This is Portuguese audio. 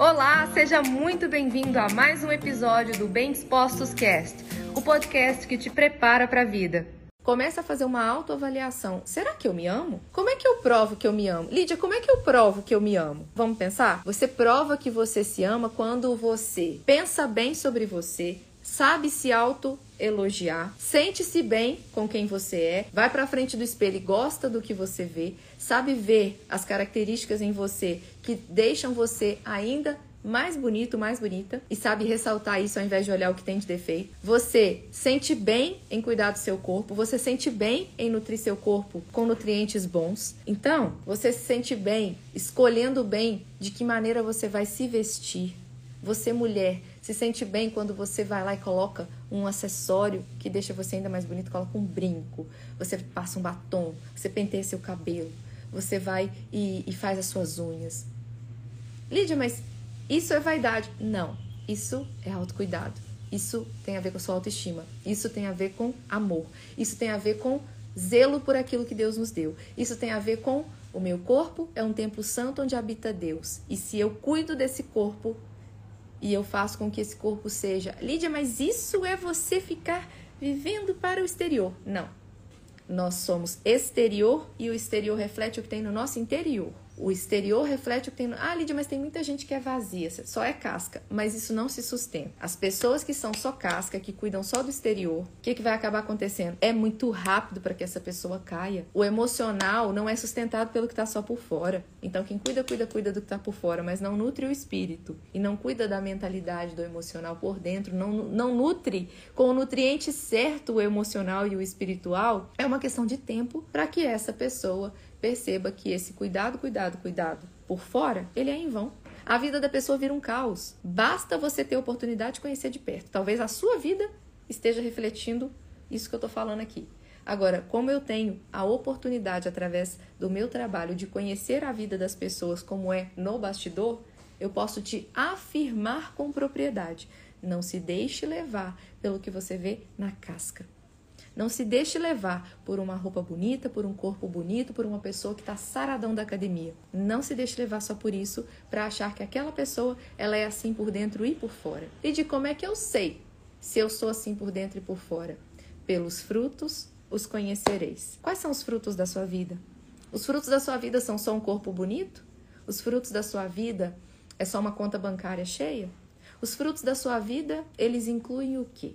Olá, seja muito bem-vindo a mais um episódio do Bem Dispostos Cast, o podcast que te prepara para a vida. Começa a fazer uma autoavaliação. Será que eu me amo? Como é que eu provo que eu me amo? Lídia, como é que eu provo que eu me amo? Vamos pensar? Você prova que você se ama quando você pensa bem sobre você, sabe se auto elogiar, sente-se bem com quem você é, vai para frente do espelho e gosta do que você vê, sabe ver as características em você que deixam você ainda mais bonito, mais bonita e sabe ressaltar isso ao invés de olhar o que tem de defeito. Você sente bem em cuidar do seu corpo, você sente bem em nutrir seu corpo com nutrientes bons. Então, você se sente bem escolhendo bem de que maneira você vai se vestir. Você, mulher, se sente bem quando você vai lá e coloca um acessório que deixa você ainda mais bonito, coloca um brinco, você passa um batom, você penteia seu cabelo, você vai e, e faz as suas unhas. Lídia, mas isso é vaidade. Não, isso é autocuidado. Isso tem a ver com a sua autoestima. Isso tem a ver com amor. Isso tem a ver com zelo por aquilo que Deus nos deu. Isso tem a ver com o meu corpo é um templo santo onde habita Deus. E se eu cuido desse corpo e eu faço com que esse corpo seja. Lídia, mas isso é você ficar vivendo para o exterior. Não. Nós somos exterior e o exterior reflete o que tem no nosso interior. O exterior reflete o que tem. Ah, Lídia, mas tem muita gente que é vazia, só é casca. Mas isso não se sustenta. As pessoas que são só casca, que cuidam só do exterior, o que, que vai acabar acontecendo? É muito rápido para que essa pessoa caia. O emocional não é sustentado pelo que está só por fora. Então, quem cuida, cuida, cuida do que está por fora, mas não nutre o espírito. E não cuida da mentalidade, do emocional por dentro, não, não nutre com o nutriente certo o emocional e o espiritual, é uma questão de tempo para que essa pessoa perceba que esse cuidado, cuidado, cuidado por fora, ele é em vão. A vida da pessoa vira um caos. Basta você ter a oportunidade de conhecer de perto. Talvez a sua vida esteja refletindo isso que eu estou falando aqui. Agora, como eu tenho a oportunidade, através do meu trabalho, de conhecer a vida das pessoas como é no bastidor, eu posso te afirmar com propriedade. Não se deixe levar pelo que você vê na casca. Não se deixe levar por uma roupa bonita, por um corpo bonito, por uma pessoa que está saradão da academia. Não se deixe levar só por isso para achar que aquela pessoa ela é assim por dentro e por fora. E de como é que eu sei se eu sou assim por dentro e por fora? Pelos frutos os conhecereis. Quais são os frutos da sua vida? Os frutos da sua vida são só um corpo bonito? Os frutos da sua vida é só uma conta bancária cheia? Os frutos da sua vida, eles incluem o quê?